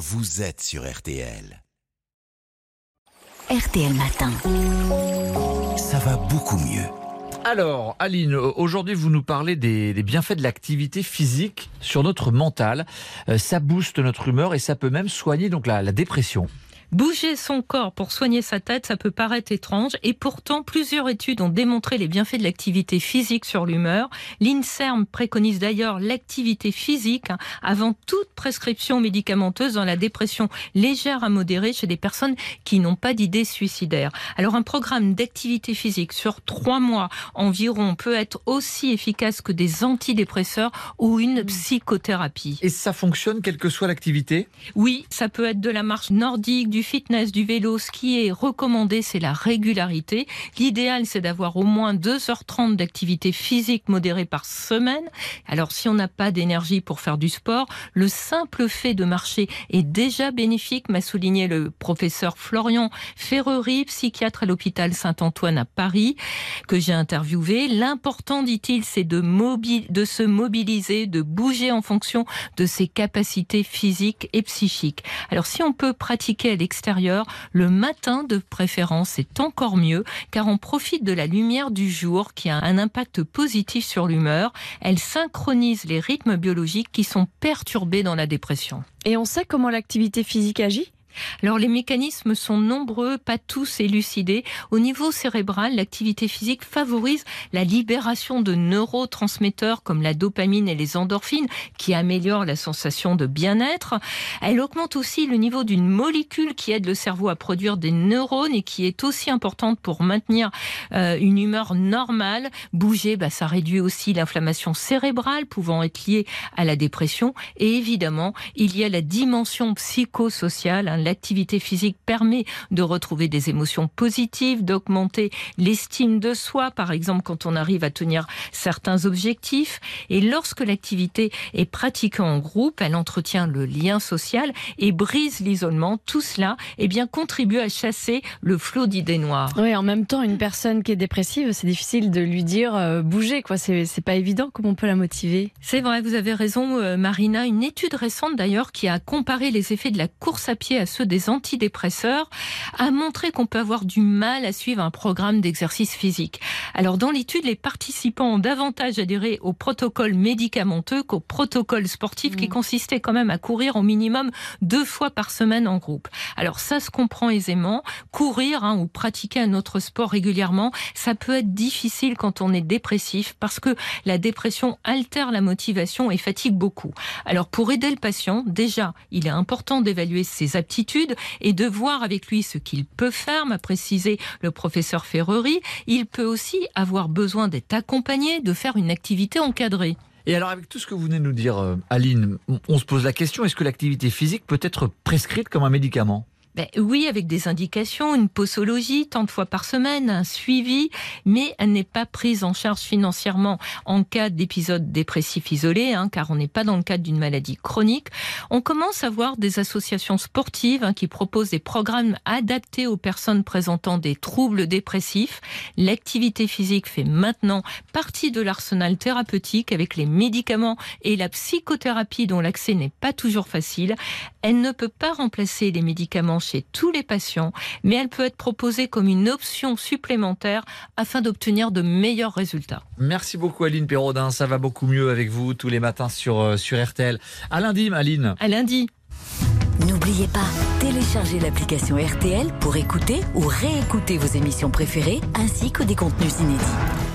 vous êtes sur RTL. RTL Matin. Ça va beaucoup mieux. Alors, Aline, aujourd'hui, vous nous parlez des, des bienfaits de l'activité physique sur notre mental. Euh, ça booste notre humeur et ça peut même soigner donc la, la dépression. Bouger son corps pour soigner sa tête, ça peut paraître étrange, et pourtant plusieurs études ont démontré les bienfaits de l'activité physique sur l'humeur. L'INSERM préconise d'ailleurs l'activité physique hein, avant toute prescription médicamenteuse dans la dépression légère à modérée chez des personnes qui n'ont pas d'idées suicidaires. Alors un programme d'activité physique sur trois mois environ peut être aussi efficace que des antidépresseurs ou une psychothérapie. Et ça fonctionne quelle que soit l'activité? Oui, ça peut être de la marche nordique, du fitness, du vélo. Ce qui est recommandé, c'est la régularité. L'idéal, c'est d'avoir au moins 2h30 d'activité physique modérée par semaine. Alors, si on n'a pas d'énergie pour faire du sport, le simple fait de marcher est déjà bénéfique, m'a souligné le professeur Florian Ferrery, psychiatre à l'hôpital Saint-Antoine à Paris, que j'ai interviewé. L'important, dit-il, c'est de, de se mobiliser, de bouger en fonction de ses capacités physiques et psychiques. Alors, si on peut pratiquer à le matin de préférence, c'est encore mieux car on profite de la lumière du jour qui a un impact positif sur l'humeur. Elle synchronise les rythmes biologiques qui sont perturbés dans la dépression. Et on sait comment l'activité physique agit? Alors les mécanismes sont nombreux, pas tous élucidés. Au niveau cérébral, l'activité physique favorise la libération de neurotransmetteurs comme la dopamine et les endorphines qui améliorent la sensation de bien-être. Elle augmente aussi le niveau d'une molécule qui aide le cerveau à produire des neurones et qui est aussi importante pour maintenir euh, une humeur normale. Bouger, bah, ça réduit aussi l'inflammation cérébrale pouvant être liée à la dépression. Et évidemment, il y a la dimension psychosociale. Hein, l'activité physique permet de retrouver des émotions positives, d'augmenter l'estime de soi, par exemple quand on arrive à tenir certains objectifs. Et lorsque l'activité est pratiquée en groupe, elle entretient le lien social et brise l'isolement. Tout cela eh bien, contribue à chasser le flot d'idées noires. Oui, en même temps, une personne qui est dépressive, c'est difficile de lui dire euh, bouger. quoi. C'est pas évident. Comment on peut la motiver? C'est vrai, vous avez raison, euh, Marina. Une étude récente d'ailleurs qui a comparé les effets de la course à pied à ceux des antidépresseurs, a montré qu'on peut avoir du mal à suivre un programme d'exercice physique. Alors dans l'étude, les participants ont davantage adhéré au protocole médicamenteux qu'au protocole sportif qui mmh. consistait quand même à courir au minimum deux fois par semaine en groupe. Alors ça se comprend aisément. Courir hein, ou pratiquer un autre sport régulièrement, ça peut être difficile quand on est dépressif parce que la dépression altère la motivation et fatigue beaucoup. Alors pour aider le patient, déjà, il est important d'évaluer ses aptitudes et de voir avec lui ce qu'il peut faire, m'a précisé le professeur Ferrery. Il peut aussi avoir besoin d'être accompagné, de faire une activité encadrée. Et alors, avec tout ce que vous venez de nous dire, euh, Aline, on se pose la question est-ce que l'activité physique peut être prescrite comme un médicament? Ben oui, avec des indications, une posologie tant de fois par semaine, un suivi, mais elle n'est pas prise en charge financièrement en cas d'épisode dépressif isolé, hein, car on n'est pas dans le cadre d'une maladie chronique. On commence à voir des associations sportives hein, qui proposent des programmes adaptés aux personnes présentant des troubles dépressifs. L'activité physique fait maintenant partie de l'arsenal thérapeutique avec les médicaments et la psychothérapie dont l'accès n'est pas toujours facile. Elle ne peut pas remplacer les médicaments chez tous les patients, mais elle peut être proposée comme une option supplémentaire afin d'obtenir de meilleurs résultats. Merci beaucoup Aline Perraudin, ça va beaucoup mieux avec vous tous les matins sur, euh, sur RTL. À lundi Aline. À lundi. N'oubliez pas, téléchargez l'application RTL pour écouter ou réécouter vos émissions préférées ainsi que des contenus inédits.